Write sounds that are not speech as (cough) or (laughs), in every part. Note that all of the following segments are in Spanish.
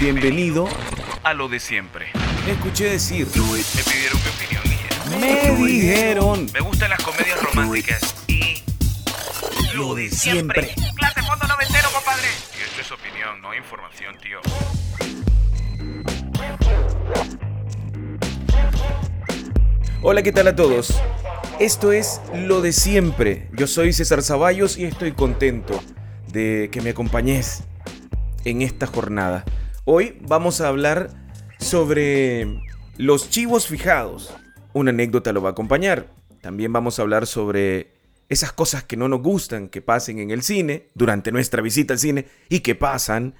Bienvenido a lo de siempre. Me escuché decir. Me pidieron mi opinión Me dijeron. Me gustan las comedias románticas y Lo de siempre. Clase fondo noventero, compadre. Y esto es opinión, no información, tío. Hola, ¿qué tal a todos? Esto es Lo de siempre. Yo soy César Zaballos y estoy contento de que me acompañes en esta jornada. Hoy vamos a hablar sobre los chivos fijados. Una anécdota lo va a acompañar. También vamos a hablar sobre esas cosas que no nos gustan que pasen en el cine, durante nuestra visita al cine y que pasan.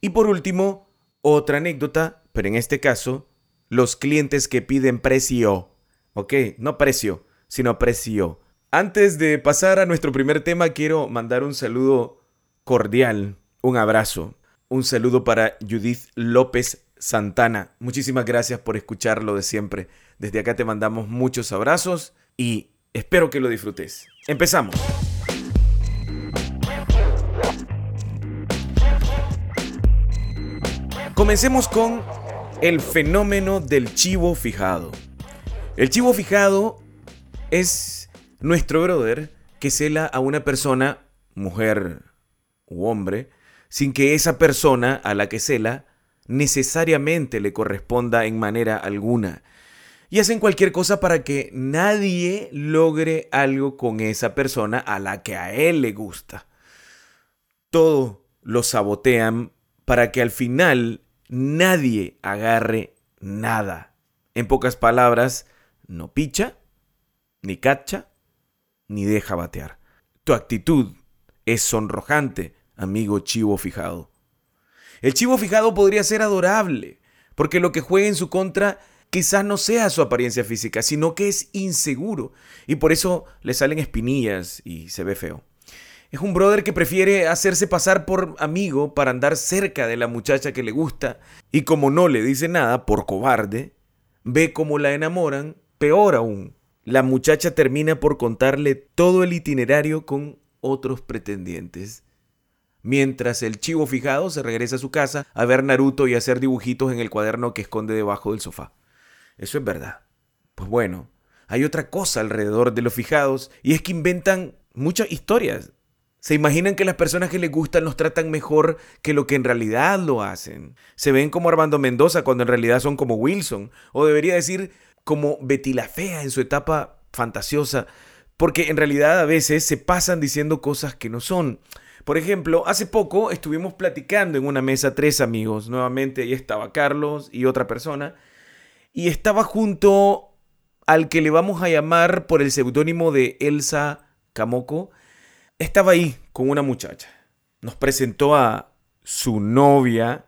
Y por último, otra anécdota, pero en este caso, los clientes que piden precio. Ok, no precio, sino precio. Antes de pasar a nuestro primer tema, quiero mandar un saludo cordial, un abrazo, un saludo para Judith López Santana. Muchísimas gracias por escucharlo de siempre. Desde acá te mandamos muchos abrazos y espero que lo disfrutes. Empezamos. Comencemos con el fenómeno del chivo fijado. El chivo fijado es nuestro brother que cela a una persona, mujer u hombre, sin que esa persona a la que cela necesariamente le corresponda en manera alguna. Y hacen cualquier cosa para que nadie logre algo con esa persona a la que a él le gusta. Todo lo sabotean para que al final nadie agarre nada. En pocas palabras, no picha, ni cacha, ni deja batear. Tu actitud es sonrojante, amigo chivo fijado. El chivo fijado podría ser adorable, porque lo que juega en su contra quizás no sea su apariencia física, sino que es inseguro, y por eso le salen espinillas y se ve feo. Es un brother que prefiere hacerse pasar por amigo para andar cerca de la muchacha que le gusta, y como no le dice nada, por cobarde, ve cómo la enamoran, peor aún, la muchacha termina por contarle todo el itinerario con otros pretendientes. Mientras el chivo fijado se regresa a su casa a ver Naruto y hacer dibujitos en el cuaderno que esconde debajo del sofá. Eso es verdad. Pues bueno, hay otra cosa alrededor de los fijados y es que inventan muchas historias. Se imaginan que las personas que les gustan los tratan mejor que lo que en realidad lo hacen. Se ven como Armando Mendoza cuando en realidad son como Wilson. O debería decir como Betty la Fea en su etapa fantasiosa. Porque en realidad a veces se pasan diciendo cosas que no son. Por ejemplo, hace poco estuvimos platicando en una mesa tres amigos. Nuevamente ahí estaba Carlos y otra persona. Y estaba junto al que le vamos a llamar por el seudónimo de Elsa Camoco. Estaba ahí con una muchacha. Nos presentó a su novia.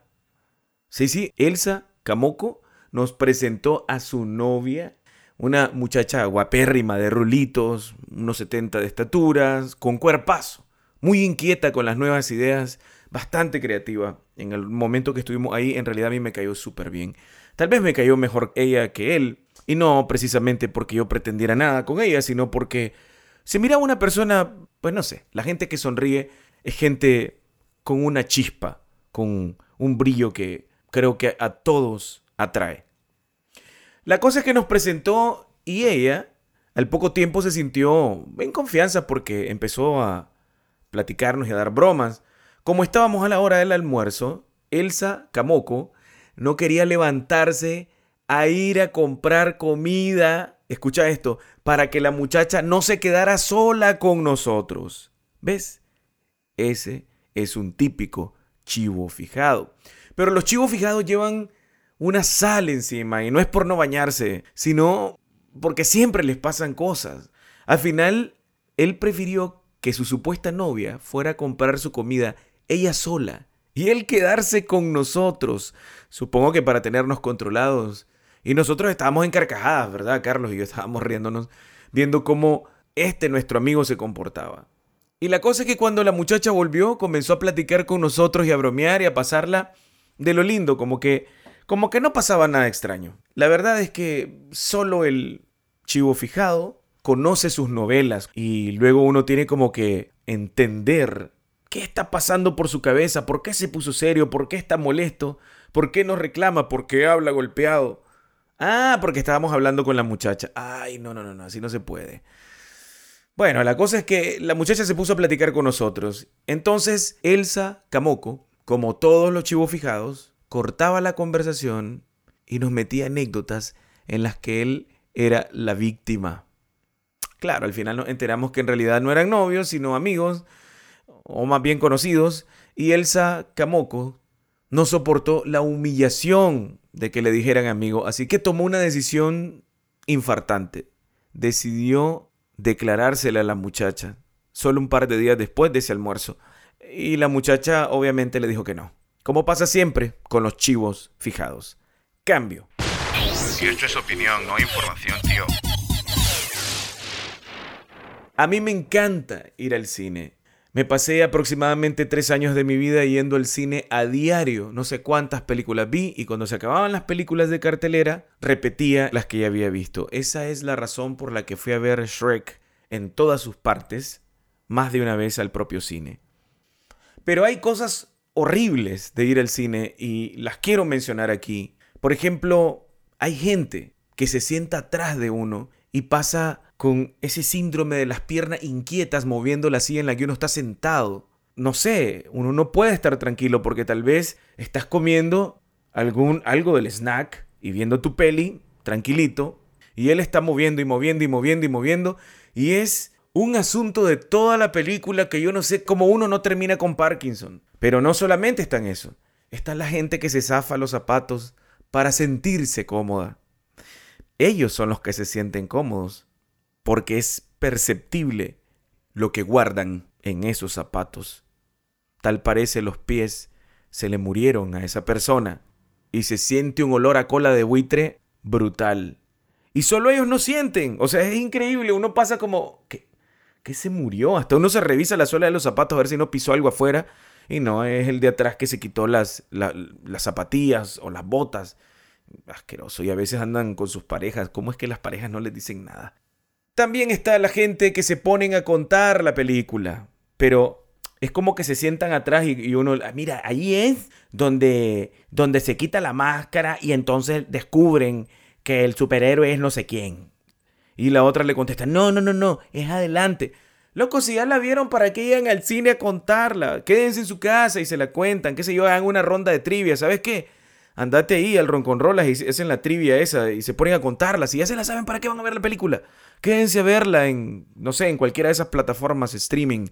Sí, sí, Elsa Camoco nos presentó a su novia. Una muchacha guapérrima de rulitos, unos 70 de estaturas, con cuerpazo muy inquieta con las nuevas ideas, bastante creativa. En el momento que estuvimos ahí, en realidad a mí me cayó súper bien. Tal vez me cayó mejor ella que él, y no precisamente porque yo pretendiera nada con ella, sino porque se miraba una persona, pues no sé, la gente que sonríe es gente con una chispa, con un brillo que creo que a todos atrae. La cosa es que nos presentó y ella al poco tiempo se sintió en confianza porque empezó a platicarnos y a dar bromas. Como estábamos a la hora del almuerzo, Elsa Camoco no quería levantarse a ir a comprar comida, escucha esto, para que la muchacha no se quedara sola con nosotros. ¿Ves? Ese es un típico chivo fijado. Pero los chivos fijados llevan una sal encima y no es por no bañarse, sino porque siempre les pasan cosas. Al final, él prefirió que su supuesta novia fuera a comprar su comida ella sola y él quedarse con nosotros, supongo que para tenernos controlados. Y nosotros estábamos en carcajadas, ¿verdad, Carlos? Y yo estábamos riéndonos, viendo cómo este nuestro amigo se comportaba. Y la cosa es que cuando la muchacha volvió, comenzó a platicar con nosotros y a bromear y a pasarla de lo lindo, como que, como que no pasaba nada extraño. La verdad es que solo el chivo fijado conoce sus novelas y luego uno tiene como que entender qué está pasando por su cabeza, por qué se puso serio, por qué está molesto, ¿Por qué nos reclama? ¿Por qué habla golpeado? Ah, porque estábamos hablando con la muchacha. Ay, no, no, no, no, así no se puede. Bueno, la cosa es que la muchacha se puso a platicar con nosotros. Entonces, Elsa Camoco, como todos los chivos fijados, cortaba la conversación y nos metía anécdotas en las que él era la víctima. Claro, al final nos enteramos que en realidad no eran novios, sino amigos, o más bien conocidos, y Elsa Camoco no soportó la humillación de que le dijeran amigo, así que tomó una decisión infartante. Decidió declarársela a la muchacha, solo un par de días después de ese almuerzo. Y la muchacha obviamente le dijo que no. Como pasa siempre con los chivos fijados. Cambio. Y esto es opinión, no información, tío. A mí me encanta ir al cine. Me pasé aproximadamente tres años de mi vida yendo al cine a diario. No sé cuántas películas vi y cuando se acababan las películas de cartelera, repetía las que ya había visto. Esa es la razón por la que fui a ver Shrek en todas sus partes, más de una vez al propio cine. Pero hay cosas horribles de ir al cine y las quiero mencionar aquí. Por ejemplo, hay gente que se sienta atrás de uno y pasa con ese síndrome de las piernas inquietas moviendo la silla en la que uno está sentado. No sé, uno no puede estar tranquilo porque tal vez estás comiendo algún, algo del snack y viendo tu peli tranquilito y él está moviendo y moviendo y moviendo y moviendo y es un asunto de toda la película que yo no sé cómo uno no termina con Parkinson. Pero no solamente está en eso, está la gente que se zafa los zapatos para sentirse cómoda. Ellos son los que se sienten cómodos porque es perceptible lo que guardan en esos zapatos. Tal parece los pies se le murieron a esa persona y se siente un olor a cola de buitre brutal. Y solo ellos no sienten. O sea, es increíble. Uno pasa como... ¿Qué, ¿Qué se murió? Hasta uno se revisa la suela de los zapatos a ver si no pisó algo afuera. Y no, es el de atrás que se quitó las, las zapatillas o las botas. Asqueroso. Y a veces andan con sus parejas. ¿Cómo es que las parejas no les dicen nada? También está la gente que se ponen a contar la película, pero es como que se sientan atrás y, uno, ah, mira, ahí es donde, donde se quita la máscara y entonces descubren que el superhéroe es no sé quién. Y la otra le contesta, no, no, no, no, es adelante. Loco, si ya la vieron, ¿para qué llegan al cine a contarla? Quédense en su casa y se la cuentan, qué sé yo, hagan una ronda de trivia, ¿sabes qué? Andate ahí al ronconrolas y hacen la trivia esa y se ponen a contarlas. Si ya se la saben, ¿para qué van a ver la película? Quédense a verla en, no sé, en cualquiera de esas plataformas streaming.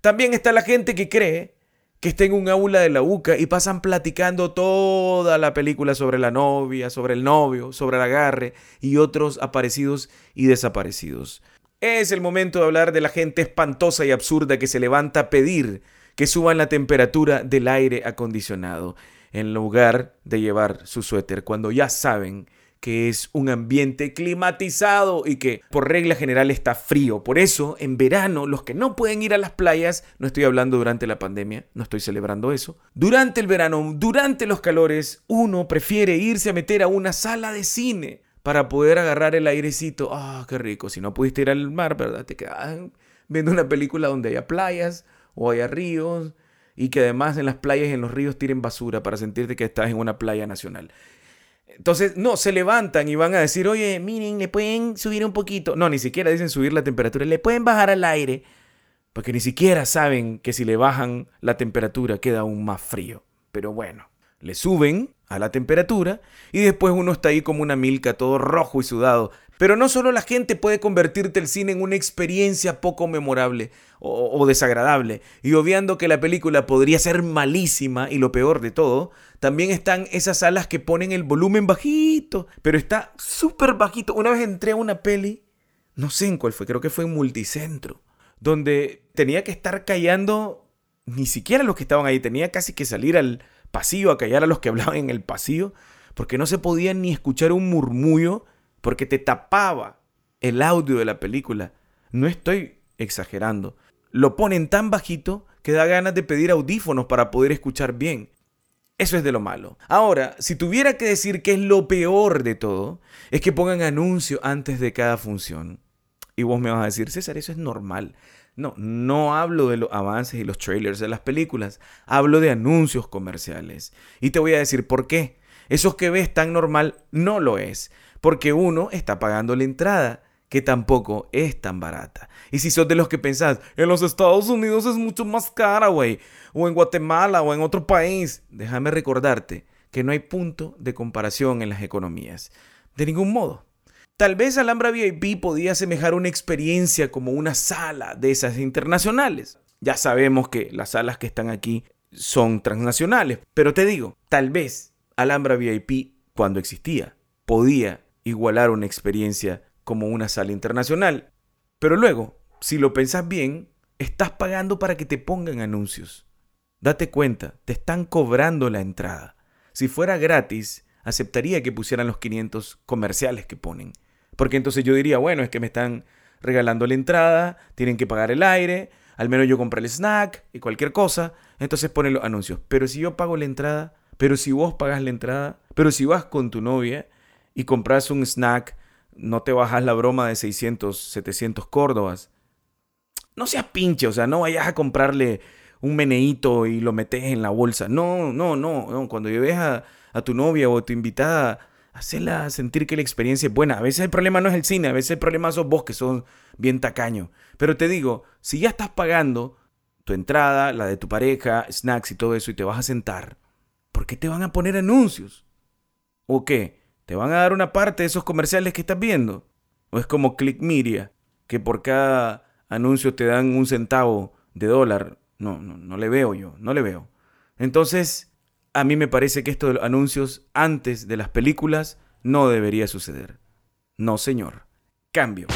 También está la gente que cree que está en un aula de la UCA y pasan platicando toda la película sobre la novia, sobre el novio, sobre el agarre y otros aparecidos y desaparecidos. Es el momento de hablar de la gente espantosa y absurda que se levanta a pedir que suban la temperatura del aire acondicionado en lugar de llevar su suéter cuando ya saben que es un ambiente climatizado y que por regla general está frío. Por eso, en verano, los que no pueden ir a las playas, no estoy hablando durante la pandemia, no estoy celebrando eso, durante el verano, durante los calores, uno prefiere irse a meter a una sala de cine para poder agarrar el airecito. Ah, qué rico. Si no pudiste ir al mar, ¿verdad? Te quedas viendo una película donde haya playas o haya ríos y que además en las playas y en los ríos tiren basura para sentirte que estás en una playa nacional. Entonces, no, se levantan y van a decir, oye, miren, le pueden subir un poquito. No, ni siquiera dicen subir la temperatura, le pueden bajar al aire, porque ni siquiera saben que si le bajan la temperatura queda aún más frío. Pero bueno, le suben a la temperatura y después uno está ahí como una milka, todo rojo y sudado. Pero no solo la gente puede convertirte el cine en una experiencia poco memorable o, desagradable, y obviando que la película podría ser malísima y lo peor de todo, también están esas salas que ponen el volumen bajito, pero está súper bajito. Una vez entré a una peli, no sé en cuál fue, creo que fue en Multicentro, donde tenía que estar callando ni siquiera los que estaban ahí, tenía casi que salir al pasillo a callar a los que hablaban en el pasillo, porque no se podía ni escuchar un murmullo, porque te tapaba el audio de la película. No estoy exagerando. Lo ponen tan bajito que da ganas de pedir audífonos para poder escuchar bien. Eso es de lo malo. Ahora, si tuviera que decir que es lo peor de todo, es que pongan anuncio antes de cada función. Y vos me vas a decir, César, eso es normal. No, no hablo de los avances y los trailers de las películas, hablo de anuncios comerciales. Y te voy a decir por qué. Esos que ves tan normal no lo es, porque uno está pagando la entrada, que tampoco es tan barata. Y si sos de los que pensás, en los Estados Unidos es mucho más cara, güey, o en Guatemala o en otro país, déjame recordarte que no hay punto de comparación en las economías. De ningún modo. Tal vez Alhambra VIP podía asemejar una experiencia como una sala de esas internacionales. Ya sabemos que las salas que están aquí son transnacionales, pero te digo, tal vez Alhambra VIP, cuando existía, podía igualar una experiencia como una sala internacional. Pero luego, si lo pensás bien, estás pagando para que te pongan anuncios. Date cuenta, te están cobrando la entrada. Si fuera gratis, aceptaría que pusieran los 500 comerciales que ponen. Porque entonces yo diría, bueno, es que me están regalando la entrada, tienen que pagar el aire, al menos yo compré el snack y cualquier cosa, entonces ponen los anuncios. Pero si yo pago la entrada, pero si vos pagas la entrada, pero si vas con tu novia y compras un snack, no te bajas la broma de 600, 700 córdobas. No seas pinche, o sea, no vayas a comprarle un meneíto y lo metes en la bolsa. No, no, no, no. Cuando lleves a, tu novia o a tu invitada Hacela sentir que la experiencia es buena. A veces el problema no es el cine, a veces el problema sos vos que son bien tacaño. Pero te digo, si ya estás pagando tu entrada, la de tu pareja, snacks y todo eso, y te vas a sentar, ¿por qué te van a poner anuncios? ¿O qué? ¿Te van a dar una parte de esos comerciales que estás viendo? ¿O es como Click Media, que por cada anuncio te dan un centavo de dólar? No, no, no le veo yo, no le veo. Entonces, a mí me parece que esto de los anuncios antes de las películas no debería suceder. No, señor. Cambio.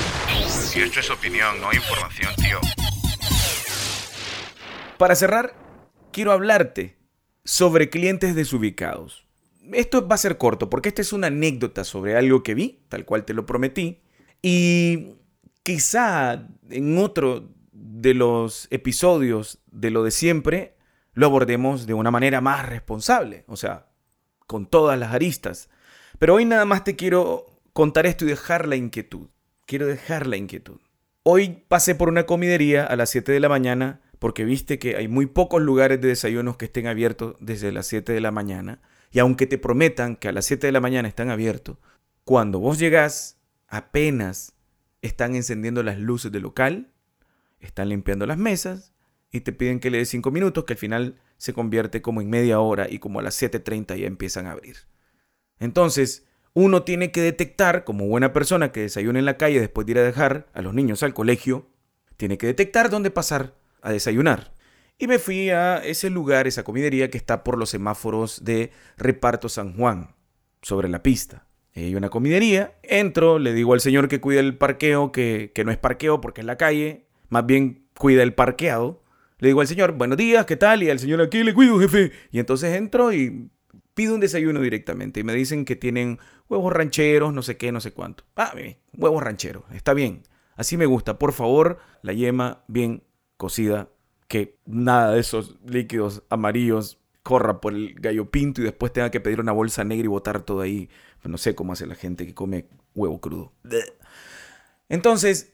Si esto es opinión, no información, tío. Para cerrar, quiero hablarte sobre clientes desubicados. Esto va a ser corto porque esta es una anécdota sobre algo que vi, tal cual te lo prometí, y quizá en otro de los episodios de lo de siempre lo abordemos de una manera más responsable, o sea, con todas las aristas. Pero hoy nada más te quiero contar esto y dejar la inquietud. Quiero dejar la inquietud. Hoy pasé por una comidería a las 7 de la mañana porque viste que hay muy pocos lugares de desayunos que estén abiertos desde las 7 de la mañana. Y aunque te prometan que a las 7 de la mañana están abiertos, cuando vos llegás, apenas están encendiendo las luces del local, están limpiando las mesas, y te piden que le des 5 minutos, que al final se convierte como en media hora y como a las 7.30 ya empiezan a abrir. Entonces, uno tiene que detectar, como buena persona que desayuna en la calle después de ir a dejar a los niños al colegio, tiene que detectar dónde pasar a desayunar. Y me fui a ese lugar, esa comidería que está por los semáforos de Reparto San Juan, sobre la pista. Hay una comidería, entro, le digo al señor que cuida el parqueo que, que no es parqueo porque es la calle, más bien cuida el parqueado. Le digo al señor, buenos días, ¿qué tal? Y al señor, aquí le cuido, jefe. Y entonces entro y pido un desayuno directamente. Y me dicen que tienen huevos rancheros, no sé qué, no sé cuánto. Ah, huevos rancheros, está bien. Así me gusta. Por favor, la yema bien cocida. Que nada de esos líquidos amarillos corra por el gallo pinto y después tenga que pedir una bolsa negra y botar todo ahí. No sé cómo hace la gente que come huevo crudo. Entonces,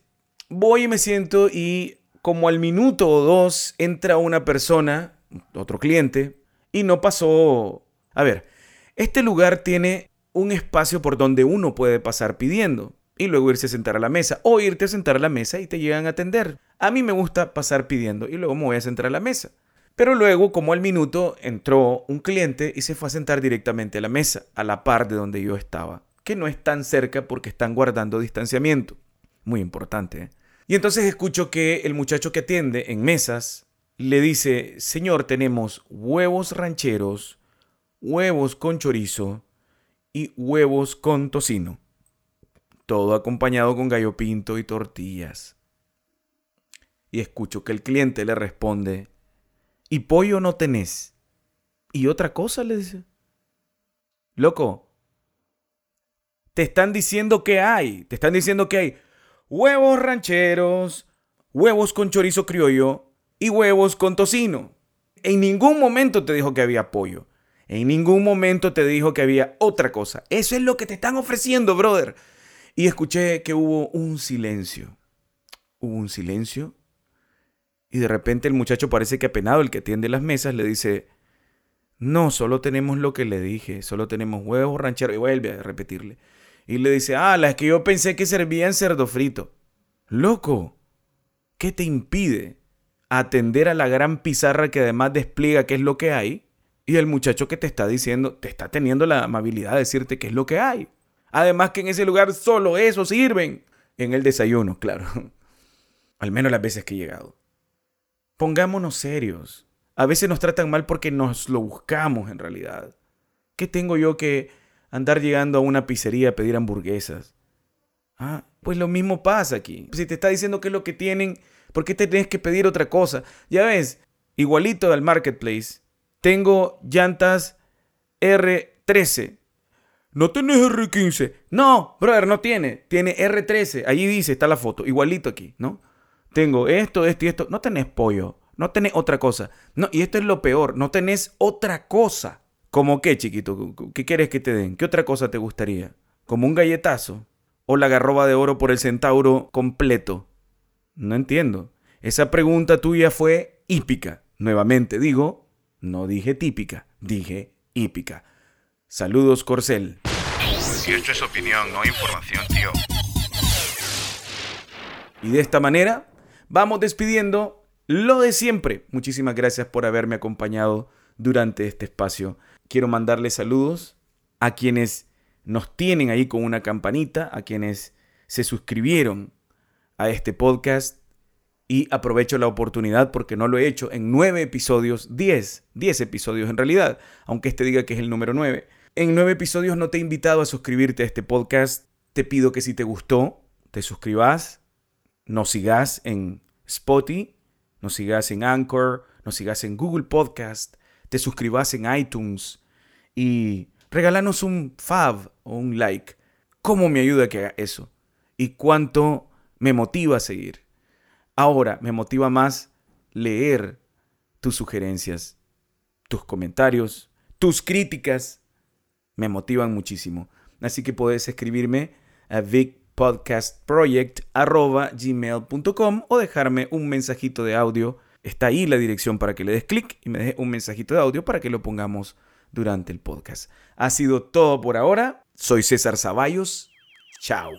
voy y me siento y como al minuto o dos entra una persona, otro cliente, y no pasó... A ver, este lugar tiene un espacio por donde uno puede pasar pidiendo y luego irse a sentar a la mesa o irte a sentar a la mesa y te llegan a atender. A mí me gusta pasar pidiendo y luego me voy a sentar a la mesa. Pero luego, como al minuto, entró un cliente y se fue a sentar directamente a la mesa, a la par de donde yo estaba, que no es tan cerca porque están guardando distanciamiento. Muy importante. ¿eh? Y entonces escucho que el muchacho que atiende en mesas le dice, señor, tenemos huevos rancheros, huevos con chorizo y huevos con tocino. Todo acompañado con gallo pinto y tortillas. Y escucho que el cliente le responde, ¿y pollo no tenés? ¿Y otra cosa? le dice. Loco, te están diciendo que hay, te están diciendo que hay huevos rancheros, huevos con chorizo criollo y huevos con tocino. En ningún momento te dijo que había pollo. En ningún momento te dijo que había otra cosa. Eso es lo que te están ofreciendo, brother. Y escuché que hubo un silencio. Hubo un silencio. Y de repente el muchacho parece que apenado, el que atiende las mesas, le dice, no, solo tenemos lo que le dije, solo tenemos huevos rancheros. Y vuelve a repetirle. Y le dice, ah, las que yo pensé que servían cerdo frito. Loco, ¿qué te impide atender a la gran pizarra que además despliega qué es lo que hay? Y el muchacho que te está diciendo, te está teniendo la amabilidad de decirte qué es lo que hay. Además que en ese lugar solo eso sirven. En el desayuno, claro. (laughs) Al menos las veces que he llegado. Pongámonos serios. A veces nos tratan mal porque nos lo buscamos en realidad. ¿Qué tengo yo que andar llegando a una pizzería a pedir hamburguesas? Ah, pues lo mismo pasa aquí. Si te está diciendo qué es lo que tienen, ¿por qué te tienes que pedir otra cosa? Ya ves, igualito al marketplace. Tengo llantas R13. ¿No tenés R15? No, brother, no tiene. Tiene R13. Allí dice, está la foto. Igualito aquí, ¿no? Tengo esto, esto y esto. No tenés pollo. No tenés otra cosa. No, y esto es lo peor, no tenés otra cosa. ¿Cómo qué, chiquito? ¿Qué quieres que te den? ¿Qué otra cosa te gustaría? ¿Como un galletazo? ¿O la garroba de oro por el centauro completo? No entiendo. Esa pregunta tuya fue hípica. Nuevamente digo, no dije típica, dije hípica. Saludos, Corcel. Y esto es opinión, no información, tío. Y de esta manera, vamos despidiendo lo de siempre. Muchísimas gracias por haberme acompañado durante este espacio. Quiero mandarles saludos a quienes nos tienen ahí con una campanita, a quienes se suscribieron a este podcast y aprovecho la oportunidad porque no lo he hecho en nueve episodios, diez, diez episodios en realidad, aunque este diga que es el número nueve. En nueve episodios no te he invitado a suscribirte a este podcast. Te pido que si te gustó, te suscribas, nos sigas en Spotify nos sigas en Anchor, nos sigas en Google Podcast, te suscribas en iTunes y regálanos un fab o un like. ¿Cómo me ayuda que haga eso? ¿Y cuánto me motiva a seguir? Ahora me motiva más leer tus sugerencias, tus comentarios, tus críticas. Me motivan muchísimo. Así que puedes escribirme a Vic podcastproject.gmail.com o dejarme un mensajito de audio. Está ahí la dirección para que le des clic y me deje un mensajito de audio para que lo pongamos durante el podcast. Ha sido todo por ahora. Soy César Zaballos. Chao.